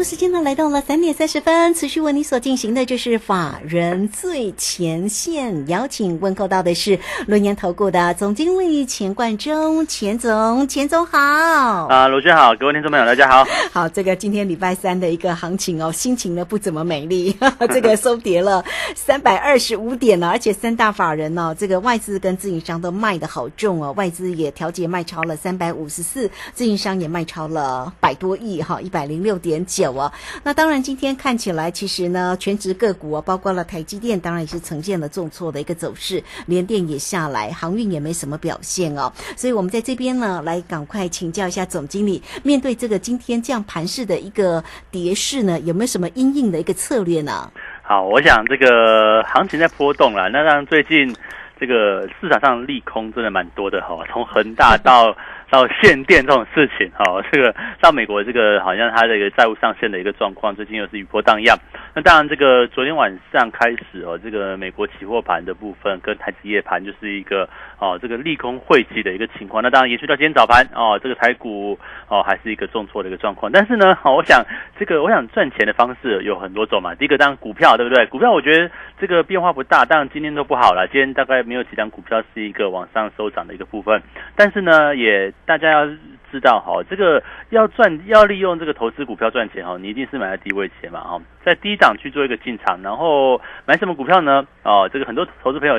好，时间呢来到了三点三十分，持续为你所进行的就是法人最前线，邀请问候到的是轮研投顾的总经理钱冠中，钱总，钱总好。啊，卢轩好，各位听众朋友大家好。好，这个今天礼拜三的一个行情哦，心情呢不怎么美丽，这个收跌了三百二十五点呢，而且三大法人呢，这个外资跟自营商都卖的好重哦，外资也调节卖超了三百五十四，自营商也卖超了百多亿哈，一百零六点九哦。那当然，今天看起来其实呢，全职个股啊，包括了台积电，当然也是呈现了重挫的一个走势，联电也下来，航运也没什么表现哦。所以我们在这边呢，来赶快请教一下总经理，面对这个今天这样盘势的一个跌势呢，有没有什么应应的一个策略呢？好，我想这个行情在波动了，那让最近这个市场上利空真的蛮多的哈，从恒大到。到限电这种事情，哈，这个到美国这个好像它的一个债务上限的一个状况，最近又是雨波荡漾。那当然，这个昨天晚上开始哦，这个美国期货盘的部分跟台积夜盘就是一个哦，这个利空汇集的一个情况。那当然延续到今天早盘哦，这个台股哦还是一个重挫的一个状况。但是呢，好，我想这个我想赚钱的方式有很多种嘛。第一个当然股票，对不对？股票我觉得这个变化不大，当然今天都不好了。今天大概没有几张股票是一个往上收涨的一个部分。但是呢，也大家要知道哈，这个要赚要利用这个投资股票赚钱哈，你一定是买在低位前嘛哈，在低档去做一个进场，然后买什么股票呢？哦，这个很多投资朋友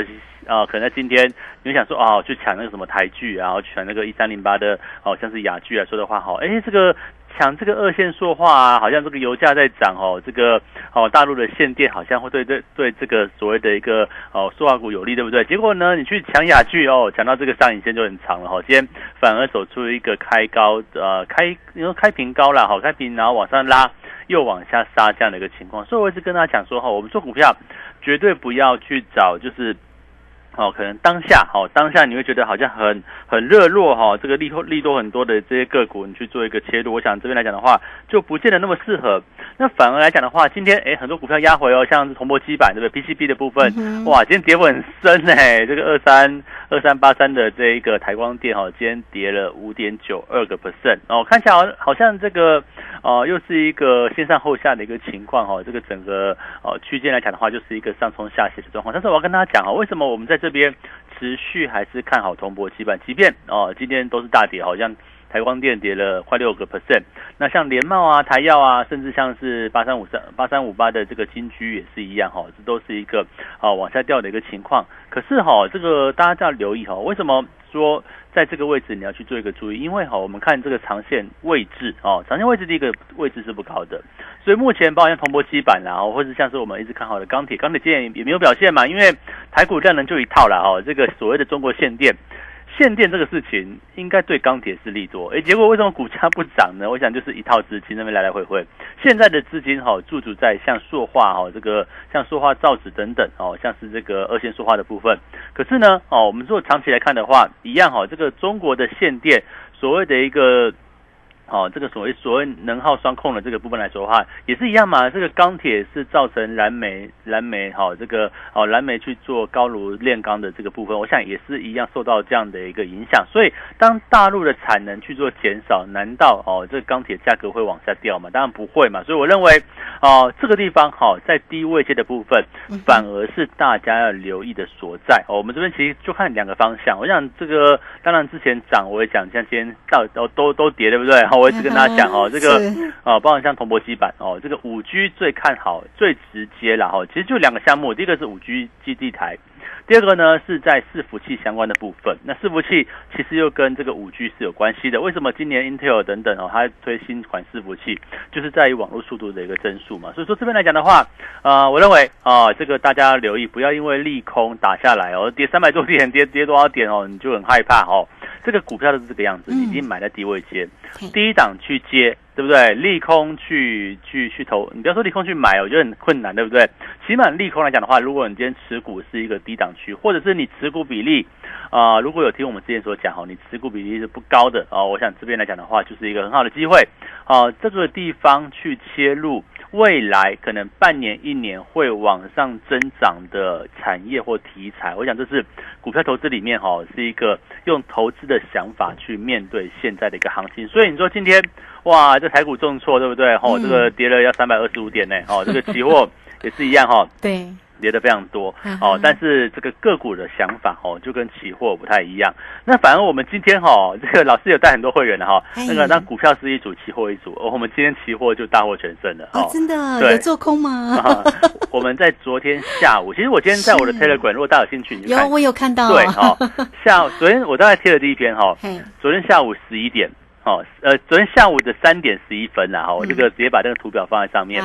啊，可能在今天你想说哦，去抢那个什么台剧，然后抢那个一三零八的哦，像是雅剧来说的话哈，哎，这个。抢这个二线说话啊，好像这个油价在涨哦，这个哦大陆的限电好像会对对对这个所谓的一个哦塑化股有利，对不对？结果呢，你去抢雅剧哦，抢到这个上影线就很长了哈，今天反而走出一个开高呃开因为开平高了好开平然后往上拉又往下杀这样的一个情况，所以我一直跟大家讲说哈，我们做股票绝对不要去找就是。哦，可能当下，哦，当下你会觉得好像很很热络，哈，这个利多利多很多的这些个股，你去做一个切入，我想这边来讲的话，就不见得那么适合。那反而来讲的话，今天哎，很多股票压回哦，像是铜箔基板，对不对？PCB 的部分，哇，今天跌幅很深哎，这个二三二三八三的这一个台光电，哈，今天跌了五点九二个 percent，哦，看起来好像这个。哦，又是一个先上后下的一个情况哈，这个整个哦区间来讲的话，就是一个上冲下斜的状况。但是我要跟大家讲哦，为什么我们在这边持续还是看好铜箔基板，即便哦今天都是大跌，好像台光电跌了快六个 percent，那像联茂啊、台药啊，甚至像是八三五三八三五八的这个金居也是一样哈，这都是一个啊往下掉的一个情况。可是哈，这个大家要留意哈，为什么说？在这个位置你要去做一个注意，因为哈，我们看这个长线位置哦，长线位置第一个位置是不高的，所以目前包括像铜箔基板啦，或者像是我们一直看好的钢铁，钢铁今天也没有表现嘛，因为台股量能就一套了哈，这个所谓的中国限电。限电这个事情应该对钢铁是利多，哎，结果为什么股价不涨呢？我想就是一套资金那边来来回回，现在的资金哈驻足在像塑化哈这个像塑化造纸等等哦，像是这个二线塑化的部分。可是呢哦，我们如果长期来看的话，一样哈，这个中国的限电所谓的一个。哦，这个所谓所谓能耗双控的这个部分来说的话，也是一样嘛。这个钢铁是造成燃煤、燃煤哈，这个哦燃煤去做高炉炼钢的这个部分，我想也是一样受到这样的一个影响。所以，当大陆的产能去做减少，难道哦这个钢铁价格会往下掉吗？当然不会嘛。所以我认为哦这个地方哈，在低位阶的部分，反而是大家要留意的所在。哦，我们这边其实就看两个方向。我想这个当然之前涨我也讲，像今天到都都都跌，对不对？好。我一直跟大家讲哦，这个啊，包括像铜箔基板哦，这个五 G 最看好、最直接了哈。其实就两个项目，第一个是五 G 基地台，第二个呢是在伺服器相关的部分。那伺服器其实又跟这个五 G 是有关系的。为什么今年 Intel 等等哦，它推新款伺服器，就是在于网络速度的一个增速嘛。所以说这边来讲的话，啊，我认为啊，这个大家留意，不要因为利空打下来哦，跌三百多点，跌跌多少点哦，你就很害怕哦。这个股票都是这个样子，已经买在低位接，低档去接，对不对？利空去去去投，你不要说利空去买，我觉得很困难，对不对？起码利空来讲的话，如果你今天持股是一个低档区，或者是你持股比例啊、如果有听我们之前所讲哈，你持股比例是不高的哦，我想这边来讲的话，就是一个很好的机会哦、这个地方去切入。未来可能半年、一年会往上增长的产业或题材，我想这是股票投资里面哈、是一个用投资的想法去面对现在的一个行情。所以你说今天哇，这台股重挫，对不对？哦，嗯这个跌了要三百二十五点呢。哦，这个期货 也是一样哈、对，跌的非常多嗯哦，但是这个个股的想法哦，就跟期货不太一样。那反而我们今天哈，这个老师有带很多会员的哈，哎那个那股票是一组，期货一组，哦我们今天期货就大获全胜了哦，真的对有做空吗？啊，我们在昨天下午，其实我今天在我的是 Telegram，如果大家有兴趣，有，看。我有看到。对哦，下午昨天我大概贴了第一篇哈，嘿，昨天下午十一点哦，呃，昨天下午的三点十一分啦哈，我这个直接把这个图表放在上面。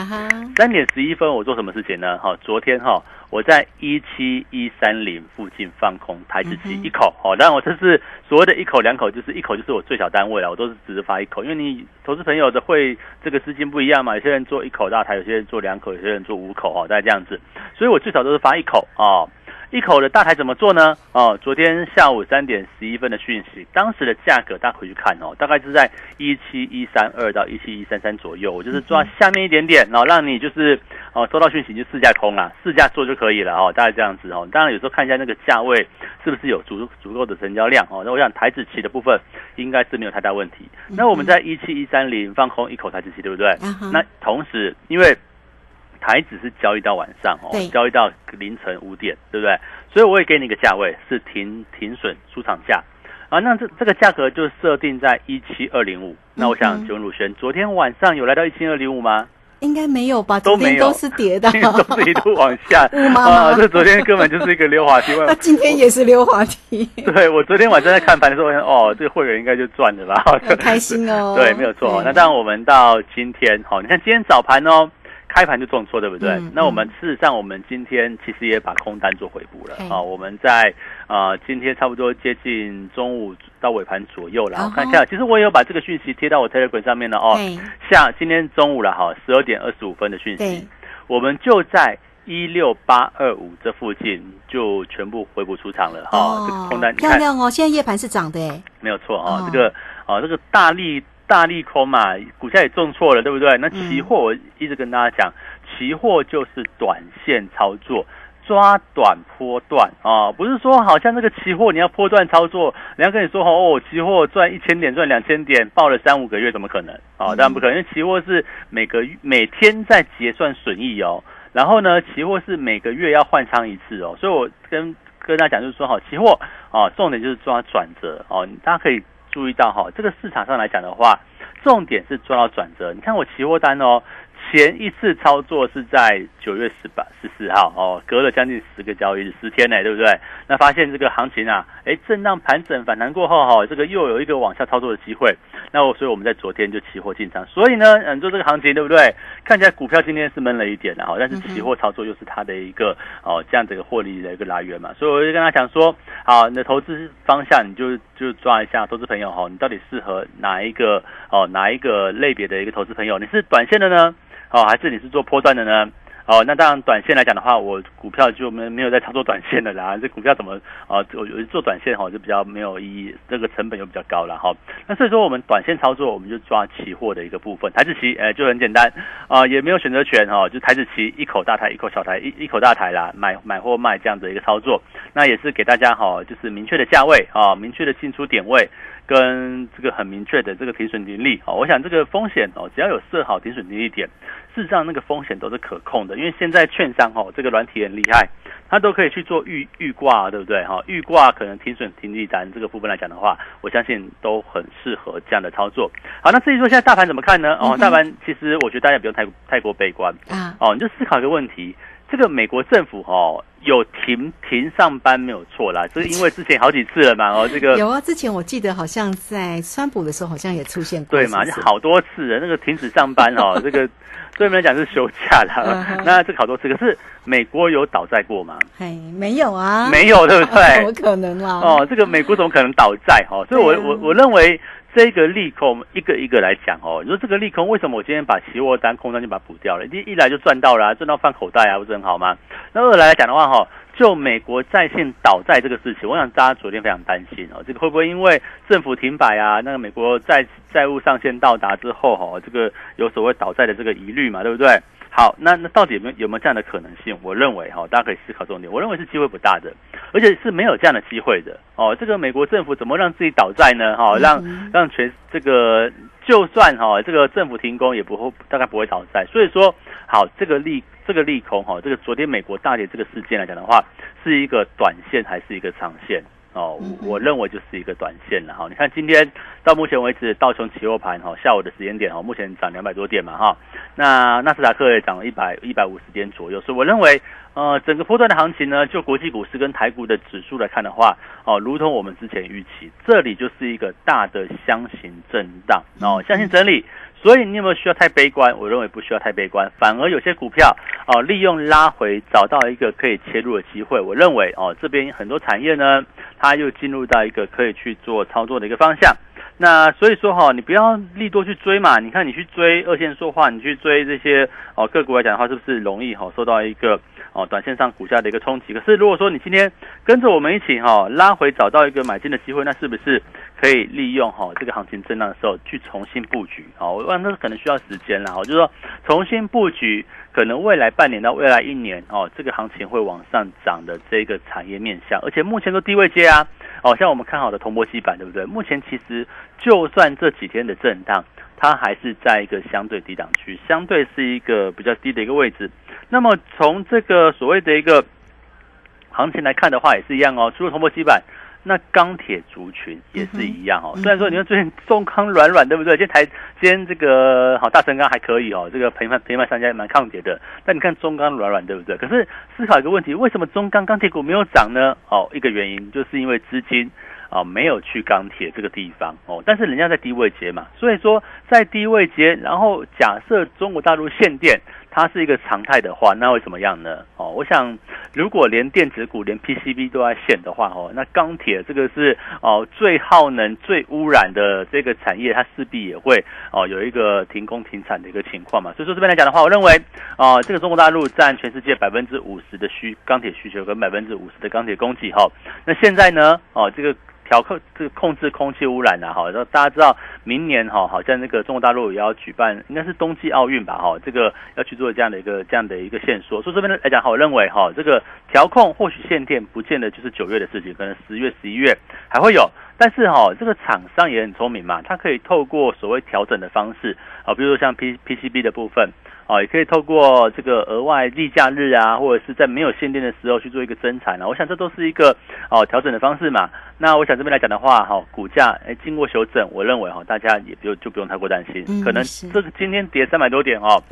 三点十一分我做什么事情呢？哈，昨天哈我在一七一三零附近放空台子期嗯哼。一口，哦，当然我这是所谓的一口两口，就是一口就是我最小单位了，我都是只是发一口，因为你投资朋友的会这个资金不一样嘛，有些人做一口大台，有些人做两口，有些人做五口哦，大概这样子，所以我最少都是发一口哦。一口的大台怎么做呢？哦，昨天下午三点十一分的讯息，当时的价格大家回去看哦，大概是在一七一三二到一七一三三左右，我就是抓下面一点点，然后让你就是哦收到讯息就试价空啦，试价做就可以了哦，大概这样子哦。当然有时候看一下那个价位是不是有足足够的成交量哦。那我想台子期的部分应该是没有太大问题。那我们在一七一三零放空一口台子期，对不对？那同时因为台指是交易到晚上哦，交易到凌晨五点，对不对？所以我也给你一个价位是停停损出场价啊，那这这个价格就设定在一七二零五。那我嗯想哼请问鲁轩，昨天晚上有来到一七二零五吗？应该没有吧？都没有昨天都是跌的。都是一路往下雾妈妈啊！这昨天根本就是一个溜滑梯。那今天也是溜滑梯，对我昨天晚上在看盘的时候，我想哦，这个会员应该就赚了吧？很开心哦。对，没有错。那当然，我们到今天，好，你看今天早盘哦，开盘就重挫，对不对？嗯那我们事实上，我们今天其实也把空单做回补了嘿啊。我们在呃今天差不多接近中午到尾盘左右了，哦我看一下，其实我也有把这个讯息贴到我 Telegram 上面了哦。嘿下今天中午了哈，十二点二十五分的讯息，我们就在。一六八二五这附近就全部回补出场了哈，这个空单漂亮哦！现在夜盘是涨的哎，没有错啊、哦这个啊、这个大力大利空嘛，股价也重挫了，对不对？那嗯期货我一直跟大家讲，期货就是短线操作。抓短波段啊，不是说好像那个期货你要波段操作，人家跟你说哦，期货赚一千点赚两千点，报了三五个月，怎么可能啊？当然不可能，因为期货是每个每天在结算损益哦，然后呢，期货是每个月要换仓一次哦，所以我跟跟大家讲就是说好，期货啊，重点就是抓转折哦，大家可以注意到哈，这个市场上来讲的话，重点是抓到转折。你看我期货单哦，前一次操作是在九月十八十四号哦，隔了将近十个交易日，十天呢，对不对？那发现这个行情啊，哎，震荡盘整反弹过后哈，这个又有一个往下操作的机会。那我所以我们在昨天就期货进场，所以呢，嗯，做这个行情对不对？看起来股票今天是闷了一点的哈，但是期货操作又是它的一个哦这样的一个获利的一个来源嘛，所以我就跟他讲说，好，你的投资方向你就就抓一下，投资朋友哈，你到底适合哪一个哦哪一个类别的一个投资朋友？你是短线的呢？哦，还是你是做波段的呢？哦，那当然，短线来讲的话，我股票就没没有在操作短线的啦。这股票怎么啊？我我做短线哈就比较没有意义，这个成本又比较高了哈。那所以说，我们短线操作，我们就抓期货的一个部分，台子期，哎，就很简单啊，也没有选择权哈，就台子期一口大台，一口小台，一一口大台啦，买买或卖这样的一个操作。那也是给大家哈，就是明确的价位啊，明确的进出点位。跟这个很明确的这个停损停利哦，我想这个风险哦，只要有设好停损停利点，事实上那个风险都是可控的，因为现在券商哦，这个软体很厉害，它都可以去做预预挂，对不对哈？预挂可能停损停利单这个部分来讲的话，我相信都很适合这样的操作。好，那至于说现在大盘怎么看呢？哦，大盘其实我觉得大家不用太太过悲观啊，哦，你就思考一个问题。这个美国政府哦有停停上班没有错啦，就是因为之前好几次了嘛哦，这个有啊，之前我记得好像在川普的时候好像也出现过，对嘛，好多次了。那个停止上班哦，这个对我们来讲是休假嗯啦。那这个好多次，可是美国有倒债过吗？嘿，没有啊，没有，对不对 怎么？可能啦？哦，这个美国怎么可能倒债？哦，所以我我我认为这个利空一个一个来讲哦。你说这个利空为什么我今天把期货单空单就把它补掉了？一一来就赚到了，赚到放口袋啊，不是很好吗？那二来讲的话哈，就美国在线倒债这个事情，我想大家昨天非常担心哦，这个会不会因为政府停摆啊，那个美国债债务上限到达之后哈，这个有所谓倒债的这个疑虑嘛，对不对？好，那那到底有没有有没有这样的可能性？我认为哈，大家可以思考重点。我认为是机会不大的，而且是没有这样的机会的哦。这个美国政府怎么让自己倒债呢？哈，让让全这个就算哈这个政府停工也不会大概不会倒债。所以说，好这个利这个利空哈，这个昨天美国大跌这个事件来讲的话，是一个短线还是一个长线？哦，我认为就是一个短线了哈。你看今天到目前为止，道琼期货盘哈，下午的时间点哈，目前涨两百多点嘛哈。那纳斯达克也涨了一百一百五十点左右，所以我认为，呃，整个波段的行情呢，就国际股市跟台股的指数来看的话，哦，如同我们之前预期，这里就是一个大的箱型震荡哦，箱型整理。所以你有没有需要太悲观？我认为不需要太悲观，反而有些股票哦，利用拉回找到一个可以切入的机会。我认为哦，这边很多产业呢，它又进入到一个可以去做操作的一个方向。那所以说哈，你不要利多去追嘛。你看你去追二线说话，你去追这些哦个股来讲的话，是不是容易哈受到一个哦短线上股价的一个冲击？可是如果说你今天跟着我们一起哈拉回找到一个买进的机会，那是不是？可以利用哈这个行情震荡的时候去重新布局，好，我那可能需要时间了，哈，就是说重新布局，可能未来半年到未来一年哦，这个行情会往上涨的这个产业面向，而且目前都低位接啊，哦，像我们看好的铜箔基板，对不对？目前其实就算这几天的震荡，它还是在一个相对低档区，相对是一个比较低的一个位置。那么从这个所谓的一个行情来看的话，也是一样哦，除了铜箔基板。那钢铁族群也是一样哦，虽然说你看最近中钢软软，对不对？今天台今天这个好大成钢还可以哦，这个平盘平盘商家蛮抗跌的。但你看中钢软软，对不对？可是思考一个问题，为什么中钢钢铁股没有涨呢？哦，一个原因就是因为资金啊没有去钢铁这个地方哦，但是人家在低位接嘛，所以说在低位接，然后假设中国大陆限电。它是一个常态的话，那会怎么样呢？哦，我想如果连电子股、连 PCB 都在限的话，哦，那钢铁这个是哦最耗能、最污染的这个产业，它势必也会哦有一个停工停产的一个情况嘛。所以说这边来讲的话，我认为啊，这个中国大陆占全世界百分之五十的需钢铁需求跟百分之五十的钢铁供给，哈，那现在呢，哦这个。调控这控制空气污染啊，哈，然后大家知道明年哈，好像那个中国大陆也要举办，应该是冬季奥运吧，哈，这个要去做这样的一个这样的一个线索。所以这边来讲，哈，我认为哈，这个调控或许限电不见得就是九月的事情，可能十月、十一月还会有。但是哈，这个厂商也很聪明嘛，它可以透过所谓调整的方式，啊，比如说像 P P C B 的部分。哦，也可以透过这个额外例假日啊，或者是在没有限定的时候去做一个增产啊，我想这都是一个哦调整的方式嘛。那我想这边来讲的话，哈，股价哎经过修正，我认为哈大家也不用就不用太过担心，可能这个今天跌三百多点哦，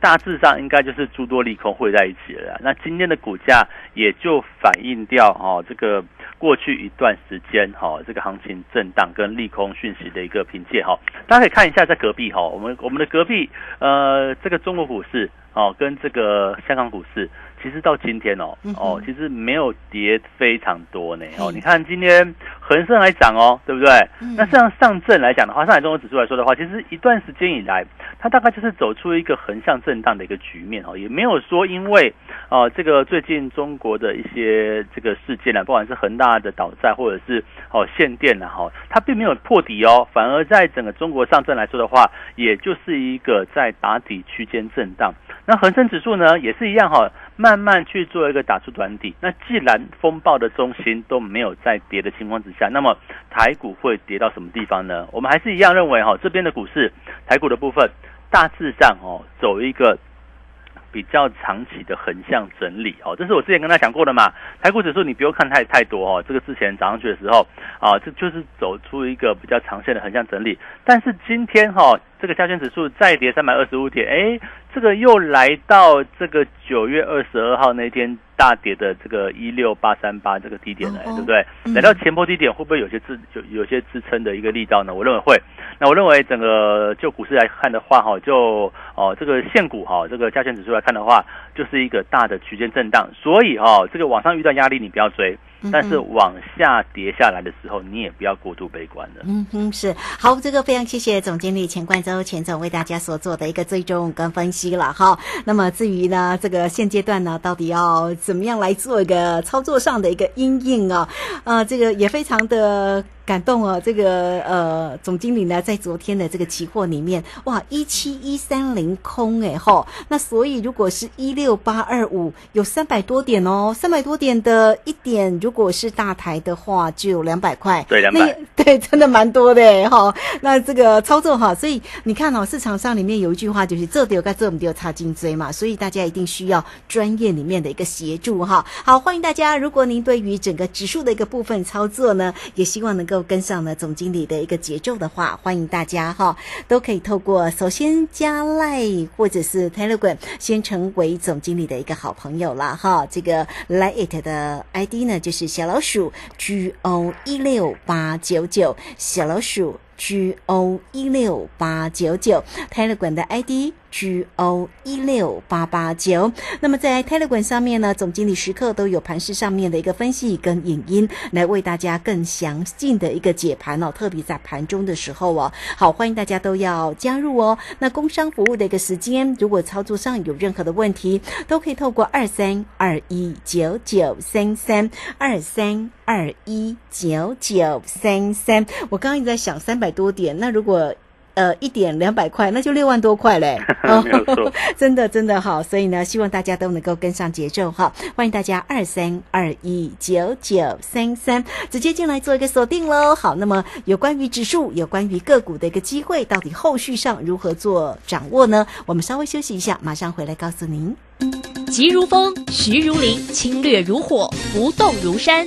大致上应该就是诸多利空汇在一起了。那今天的股价也就反映掉哦这个。过去一段时间，哈，这个行情震荡跟利空讯息的一个凭借，哈，大家可以看一下，在隔壁，哈，我们我们的隔壁，呃，这个中国股市，哦，跟这个香港股市。其实到今天哦哦，其实没有跌非常多呢哦。你看今天恒生还涨哦，对不对？那像上证来讲的话，上海综合指数来说的话，其实一段时间以来，它大概就是走出一个横向震荡的一个局面哦，也没有说因为哦这个最近中国的一些这个事件呢，不管是恒大的倒债或者是哦限电呢哈，它并没有破底哦，反而在整个中国上证来说的话，也就是一个在打底区间震荡。那恒生指数呢，也是一样哈。慢慢去做一个打出短底。那既然风暴的中心都没有在跌的情况之下，那么台股会跌到什么地方呢？我们还是一样认为哈，这边的股市台股的部分大致上哦走一个比较长期的横向整理哦，这是我之前跟他讲过的嘛。台股指数你不用看太太多哦，这个之前涨上去的时候啊，这就是走出一个比较长线的横向整理。但是今天哈。这个加权指数再跌三百二十五点，哎，这个又来到这个九月二十二号那天大跌的这个一六八三八这个低点了，对不对？来到前波低点会不会有些支有有些支撑的一个力道呢？我认为会。那我认为整个就股市来看的话，哈，就哦这个现股哈，这个加权指数来看的话，就是一个大的区间震荡，所以哈，这个往上遇到压力你不要追。但是往下跌下来的时候，你也不要过度悲观了。嗯哼，是好，这个非常谢谢总经理钱冠洲钱总为大家所做的一个追踪跟分析了哈。那么至于呢，这个现阶段呢，到底要怎么样来做一个操作上的一个阴影啊？呃，这个也非常的。感动哦，这个呃总经理呢，在昨天的这个期货里面，哇，一七一三零空哎吼，那所以如果是一六八二五，有三百多点哦，三百多点的一点，如果是大台的话，就有两百块，对两百，对，真的蛮多的哈。那这个操作哈，所以你看哦，市场上里面有一句话就是这丢该这么丢差金追嘛，所以大家一定需要专业里面的一个协助哈。好，欢迎大家，如果您对于整个指数的一个部分操作呢，也希望能够。跟上呢总经理的一个节奏的话，欢迎大家哈，都可以透过首先加赖或者是 Telegram 先成为总经理的一个好朋友了哈。这个 Lite 的 ID 呢就是小老鼠 G O 一六八九九小老鼠 G O 一六八九九 Telegram 的 ID。G O 一六八八九，那么在 Telegram 上面呢，总经理时刻都有盘市上面的一个分析跟影音，来为大家更详尽的一个解盘哦。特别在盘中的时候哦，好，欢迎大家都要加入哦。那工商服务的一个时间，如果操作上有任何的问题，都可以透过二三二一九九三三二三二一九九三三。我刚刚一直在想三百多点，那如果。呃，一点两百块，那就六万多块嘞，没有错，真的真的好，所以呢，希望大家都能够跟上节奏哈，欢迎大家二三二一九九三三直接进来做一个锁定喽。好，那么有关于指数，有关于个股的一个机会，到底后续上如何做掌握呢？我们稍微休息一下，马上回来告诉您。急如风，徐如林，侵略如火，不动如山。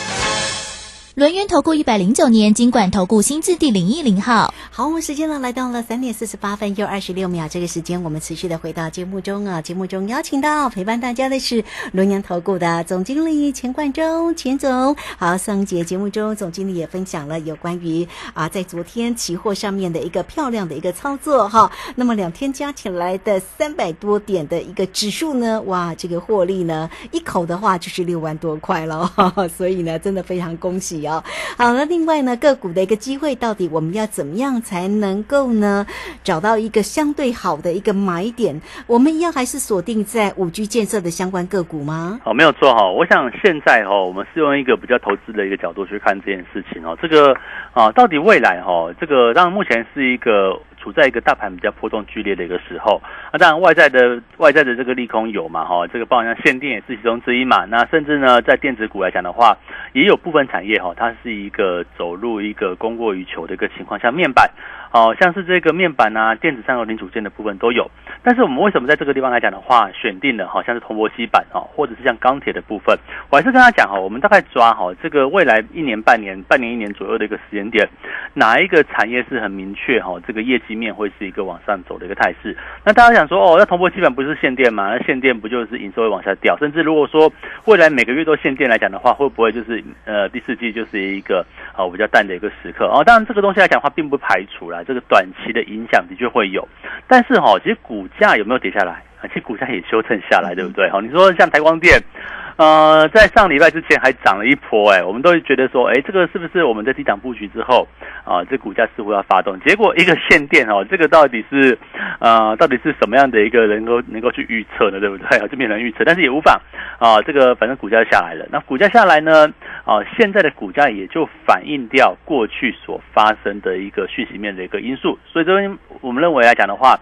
轮源投顾一百零九年金管投顾新字第零一零号。好，我们时间呢来到了三点四十八分又二十六秒，这个时间我们持续的回到节目中啊。节目中邀请到陪伴大家的是轮源投顾的总经理钱冠中钱总。好，上节节目中总经理也分享了有关于啊在昨天期货上面的一个漂亮的一个操作哈。那么两天加起来的三百多点的一个指数呢，哇，这个获利呢一口的话就是六万多块了，所以呢真的非常恭喜哦。好那，另外呢个股的一个机会到底我们要怎么样？才能够呢找到一个相对好的一个买点。我们要还是锁定在五 G 建设的相关个股吗？哦，没有错哈。我想现在哈，我们是用一个比较投资的一个角度去看这件事情哦。这个啊，到底未来哈，这个当然目前是一个。处在一个大盘比较波动剧烈的一个时候，那当然外在的外在的这个利空有嘛哈，这个包含像限电也是其中之一嘛。那甚至呢，在电子股来讲的话，也有部分产业哈，它是一个走入一个供过于求的一个情况，像面板，哦，像是这个面板啊，电子上游零组件的部分都有。但是我们为什么在这个地方来讲的话，选定了好像是铜箔基板哦，或者是像钢铁的部分，我还是跟他讲哈，我们大概抓哈这个未来一年、半年、半年、一年左右的一个时间点，哪一个产业是很明确哈，这个业绩。面会是一个往上走的一个态势。那大家想说，哦，那铜箔基板不是限电吗？那限电不就是营收会往下掉？甚至如果说未来每个月都限电来讲的话，会不会就是呃第四季就是一个啊比较淡的一个时刻？哦，当然这个东西来讲的话，并不排除啦，这个短期的影响的确会有。但是哈，其实股价有没有跌下来？啊，其实股价也修正下来，对不对？好，你说像台光电。呃，在上礼拜之前还涨了一波，哎，我们都觉得说，哎，这个是不是我们在低档布局之后啊，这股价似乎要发动？结果一个限电哦，这个到底是呃，到底是什么样的一个能够能够去预测呢？对不对？啊，这没人预测，但是也无妨啊，这个反正股价下来了，那股价下来呢，啊，现在的股价也就反映掉过去所发生的一个讯息面的一个因素，所以这边我们认为来讲的话。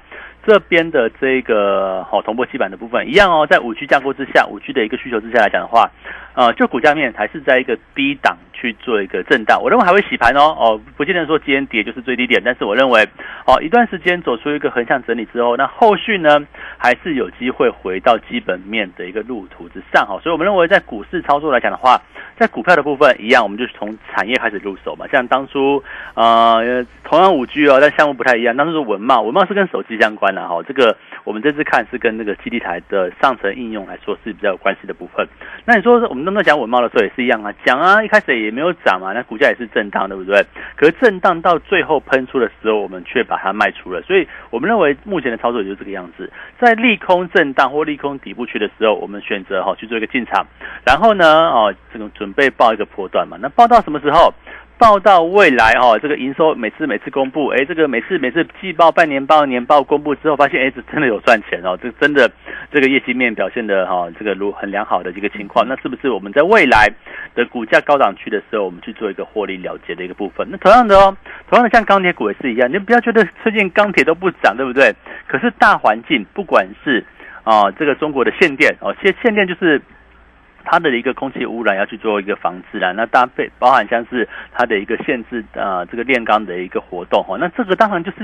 这边的这个好铜箔基板的部分一样哦，在五 G 架构之下，五 G 的一个需求之下来讲的话，呃，就股价面还是在一个低档去做一个震荡，我认为还会洗盘哦，哦，不见得说今天跌就是最低点，但是我认为哦，一段时间走出一个横向整理之后，那后续呢还是有机会回到基本面的一个路途之上哈，所以我们认为在股市操作来讲的话，在股票的部分一样，我们就是从产业开始入手嘛，像当初呃，同样五 G 哦，但项目不太一样，当初是文茂，文茂是跟手机相关。然后这个我们这次看是跟那个基地台的上层应用来说是比较有关系的部分。那你说我们刚刚讲文茂的时候也是一样啊，讲啊，一开始也没有涨嘛，那股价也是震荡，对不对？可是震荡到最后喷出的时候，我们却把它卖出了。所以我们认为目前的操作也就这个样子，在利空震荡或利空底部区的时候，我们选择哈去做一个进场，然后呢哦这种准备报一个波段嘛。那报到什么时候？报到未来哦，这个营收每次每次公布，哎，这个每次每次季报、半年报、年报公布之后，发现哎，这真的有赚钱哦，这真的这个业绩面表现的哈，这个如很良好的一个情况，那是不是我们在未来的股价高档区的时候，我们去做一个获利了结的一个部分？那同样的哦，同样的像钢铁股也是一样，你不要觉得最近钢铁都不涨，对不对？可是大环境不管是啊，这个中国的限电哦，限限电就是。它的一个空气污染要去做一个防治啦，那搭配包含像是它的一个限制啊，这个炼钢的一个活动哈，那这个当然就是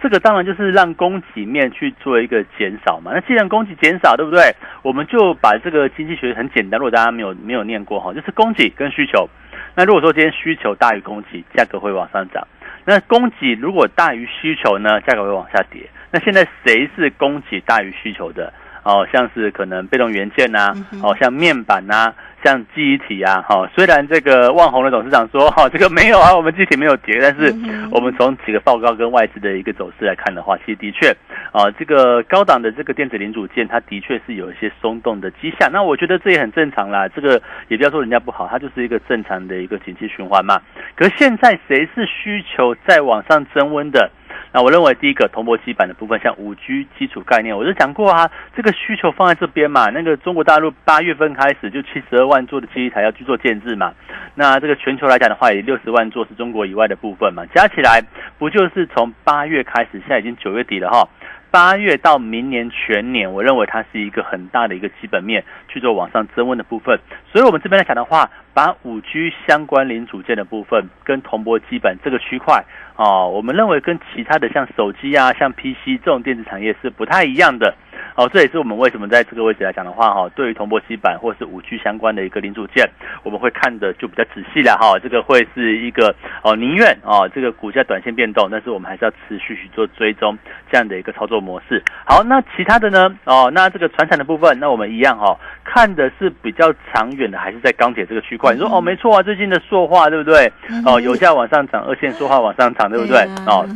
这个当然就是让供给面去做一个减少嘛。那既然供给减少，对不对？我们就把这个经济学很简单，如果大家没有没有念过哈，就是供给跟需求。那如果说今天需求大于供给，价格会往上涨；那供给如果大于需求呢，价格会往下跌。那现在谁是供给大于需求的？哦，像是可能被动元件呐，哦，像面板呐，像记忆体啊，哈，虽然这个万宏的董事长说，哈，这个没有啊，我们记忆体没有跌，但是我们从几个报告跟外资的一个走势来看的话，其实的确，啊，这个高档的这个电子零组件，它的确是有一些松动的迹象。那我觉得这也很正常啦，这个也不要说人家不好，它就是一个正常的一个景气循环嘛。可是现在谁是需求在往上增温的？那我认为第一个铜箔基板的部分，像五 G 基础概念，我就讲过啊，这个需求放在这边嘛。那个中国大陆八月份开始就七十二万座的基地台要去做建制嘛。那这个全球来讲的话，也六十万座是中国以外的部分嘛，加起来不就是从八月开始，现在已经九月底了哈。八月到明年全年，我认为它是一个很大的一个基本面去做往上增温的部分。所以，我们这边来讲的话，把五 G 相关零组件的部分跟铜箔基板这个区块。哦，我们认为跟其他的像手机啊、像 PC 这种电子产业是不太一样的。哦，这也是我们为什么在这个位置来讲的话，哈，对于铜箔基板或是五 G 相关的一个零组件，我们会看的就比较仔细了哈。这个会是一个哦，宁愿哦，这个股价短线变动，但是我们还是要持续去做追踪这样的一个操作模式。好，那其他的呢？哦，那这个船产的部分，那我们一样哈，看的是比较长远的，还是在钢铁这个区块？你说哦，没错啊，最近的塑化对不对？哦，油价往上涨，二线塑化往上涨，对不对？哦，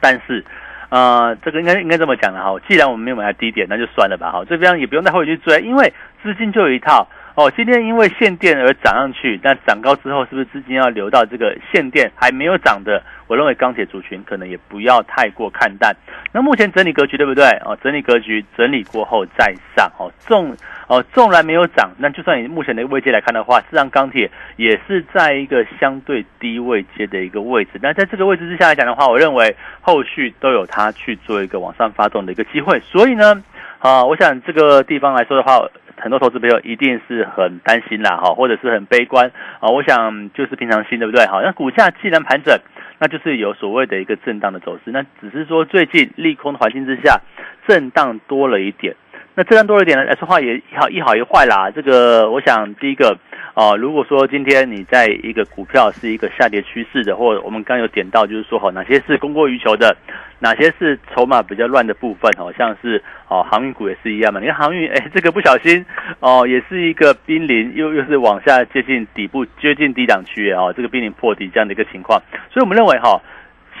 但是。呃，这个应该应该这么讲的哈。既然我们没有买在低点，那就算了吧。哈，这边也不用太回去追，因为资金就有一套。哦，今天因为限电而涨上去，那涨高之后，是不是资金要流到这个限电还没有涨的？我认为钢铁族群可能也不要太过看淡。那目前整理格局对不对？哦，整理格局整理过后再上。哦，纵哦纵然没有涨，那就算以目前的位阶来看的话，实际上钢铁也是在一个相对低位阶的一个位置。那在这个位置之下来讲的话，我认为后续都有它去做一个往上发动的一个机会。所以呢，啊，我想这个地方来说的话。很多投资朋友一定是很担心啦，哈，或者是很悲观啊。我想就是平常心，对不对？好，那股价既然盘整，那就是有所谓的一个震荡的走势。那只是说最近利空的环境之下，震荡多了一点。那震荡多了一点呢，来说话也好一好一坏啦。这个我想第一个。哦，如果说今天你在一个股票是一个下跌趋势的，或者我们刚有点到，就是说好哪些是供过于求的，哪些是筹码比较乱的部分，好像是哦航运股也是一样嘛。你看航运，哎，这个不小心哦，也是一个濒临又又是往下接近底部，接近低档区啊，这个濒临破底这样的一个情况。所以我们认为哈，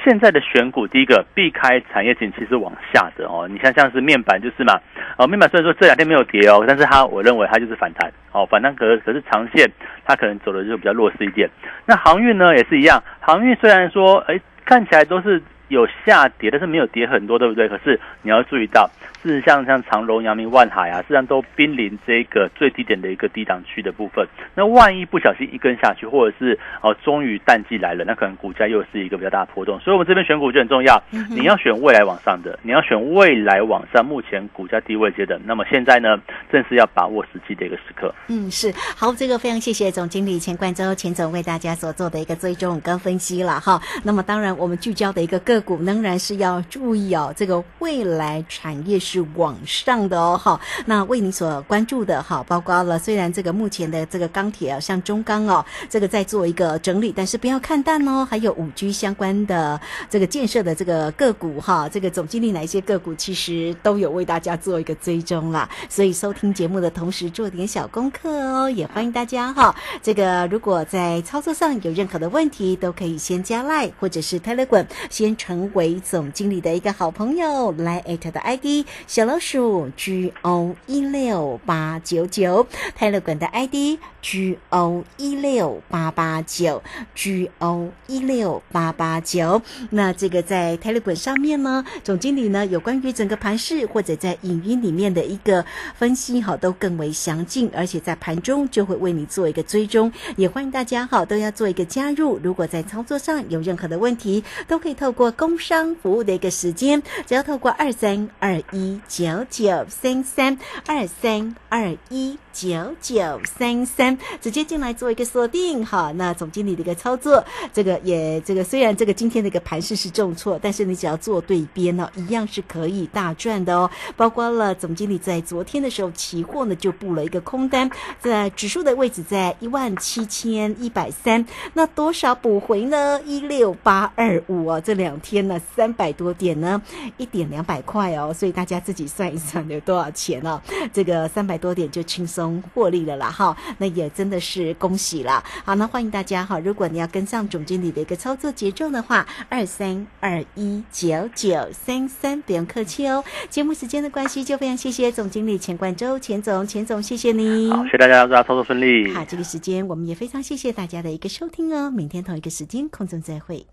现在的选股，第一个避开产业景气是往下的哦。你像像是面板就是嘛，哦面板虽然说这两天没有跌哦，但是它我认为它就是反弹哦，反弹可可是长线它可能走的就比较弱势一点。那航运呢也是一样，航运虽然说哎看起来都是。有下跌，但是没有跌很多，对不对？可是你要注意到，事实上像长荣、阳明、万海啊，实际上都濒临这个最低点的一个低档区的部分。那万一不小心一根下去，或者是哦，终于淡季来了，那可能股价又是一个比较大的波动。所以，我们这边选股就很重要，你要选未来往上的，你要选未来往上，目前股价低位阶的。那么现在呢，正是要把握时机的一个时刻。嗯，是好，这个非常谢谢总经理钱冠洲钱总为大家所做的一个追踪跟分析了哈。那么当然，我们聚焦的一个个。股仍然是要注意哦，这个未来产业是往上的哦，哈。那为你所关注的哈，包括了虽然这个目前的这个钢铁啊，像中钢哦，这个在做一个整理，但是不要看淡哦。还有五 G 相关的这个建设的这个个股哈，这个总经理哪一些个股其实都有为大家做一个追踪啦。所以收听节目的同时做点小功课哦，也欢迎大家哈。这个如果在操作上有任何的问题，都可以先加 Line 或者是 Telegram 先。成为总经理的一个好朋友，来艾特的 ID 小老鼠 G O 一六八九九，泰勒管的 ID G O 一六八八九 G O 一六八八九。那这个在泰勒管上面呢，总经理呢有关于整个盘市或者在影音里面的一个分析，哈，都更为详尽，而且在盘中就会为你做一个追踪。也欢迎大家哈都要做一个加入。如果在操作上有任何的问题，都可以透过。工商服务的一个时间，只要透过二三二一九九三三二三二一。九九三三，直接进来做一个锁定哈。那总经理的一个操作，这个也这个虽然这个今天的一个盘势是重挫，但是你只要做对边呢，一样是可以大赚的哦。包括了总经理在昨天的时候，期货呢就布了一个空单，在指数的位置在一万七千一百三，那多少补回呢？一六八二五啊，这两天呢三百多点呢，一点两百块哦，所以大家自己算一算有多少钱哦。这个三百多点就轻松。获利了啦哈，那也真的是恭喜了。好，那欢迎大家哈，如果你要跟上总经理的一个操作节奏的话，二三二一九九三三，不用客气哦。节目时间的关系，就非常谢谢总经理钱冠周钱总，钱总谢谢你。好，谢谢大家，祝大家操作顺利。好，这个时间我们也非常谢谢大家的一个收听哦。明天同一个时间空中再会。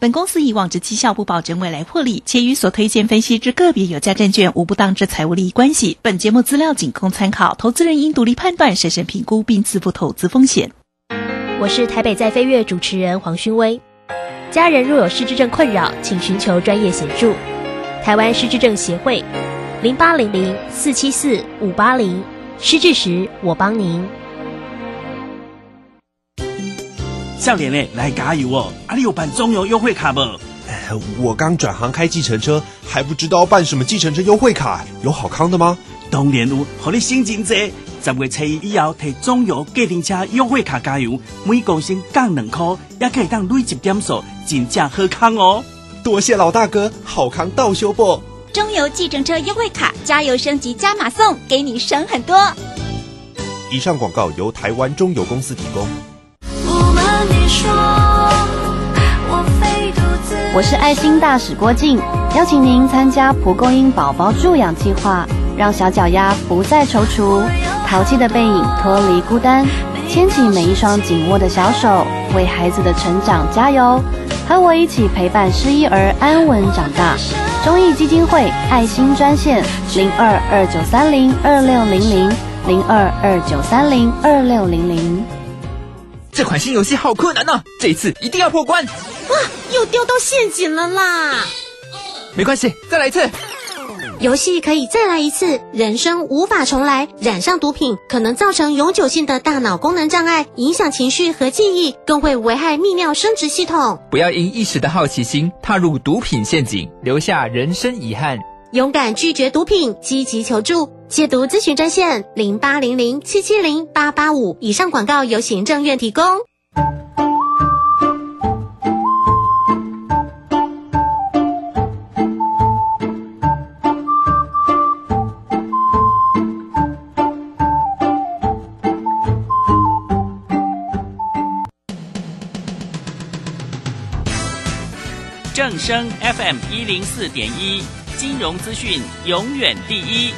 本公司以往之绩效不保证未来获利，且与所推荐分析之个别有价证券无不当之财务利益关系。本节目资料仅供参考，投资人应独立判断、审慎评估并自负投资风险。我是台北在飞跃主持人黄勋威。家人若有失智症困扰，请寻求专业协助。台湾失智症协会，零八零零四七四五八零，失智时我帮您。笑脸嘞，来加油哦！啊，你有办中油优惠卡不？我刚转行开计程车，还不知道办什么计程车优惠卡，有好康的吗？当然有，和你心情济。十月初一以后提中油计程车优惠卡加油，每公升降两块，也可以当累积点数，真正好康哦！多谢老大哥，好康到修不？中油计程车优惠卡，加油升级加码送，给你省很多。以上广告由台湾中油公司提供。我是爱心大使郭靖，邀请您参加蒲公英宝宝助养计划，让小脚丫不再踌躇，淘气的背影脱离孤单，牵起每一双紧握的小手，为孩子的成长加油，和我一起陪伴失依儿安稳长大。中意基金会爱心专线零二二九三零二六零零零二二九三零二六零零。这款新游戏好困难呢，这一次一定要破关！哇，又掉到陷阱了啦！没关系，再来一次。游戏可以再来一次，人生无法重来。染上毒品可能造成永久性的大脑功能障碍，影响情绪和记忆，更会危害泌尿生殖系统。不要因一时的好奇心踏入毒品陷阱，留下人生遗憾。勇敢拒绝毒品，积极求助。戒毒咨询专线零八零零七七零八八五。以上广告由行政院提供。正声 FM 一零四点一，金融资讯永远第一。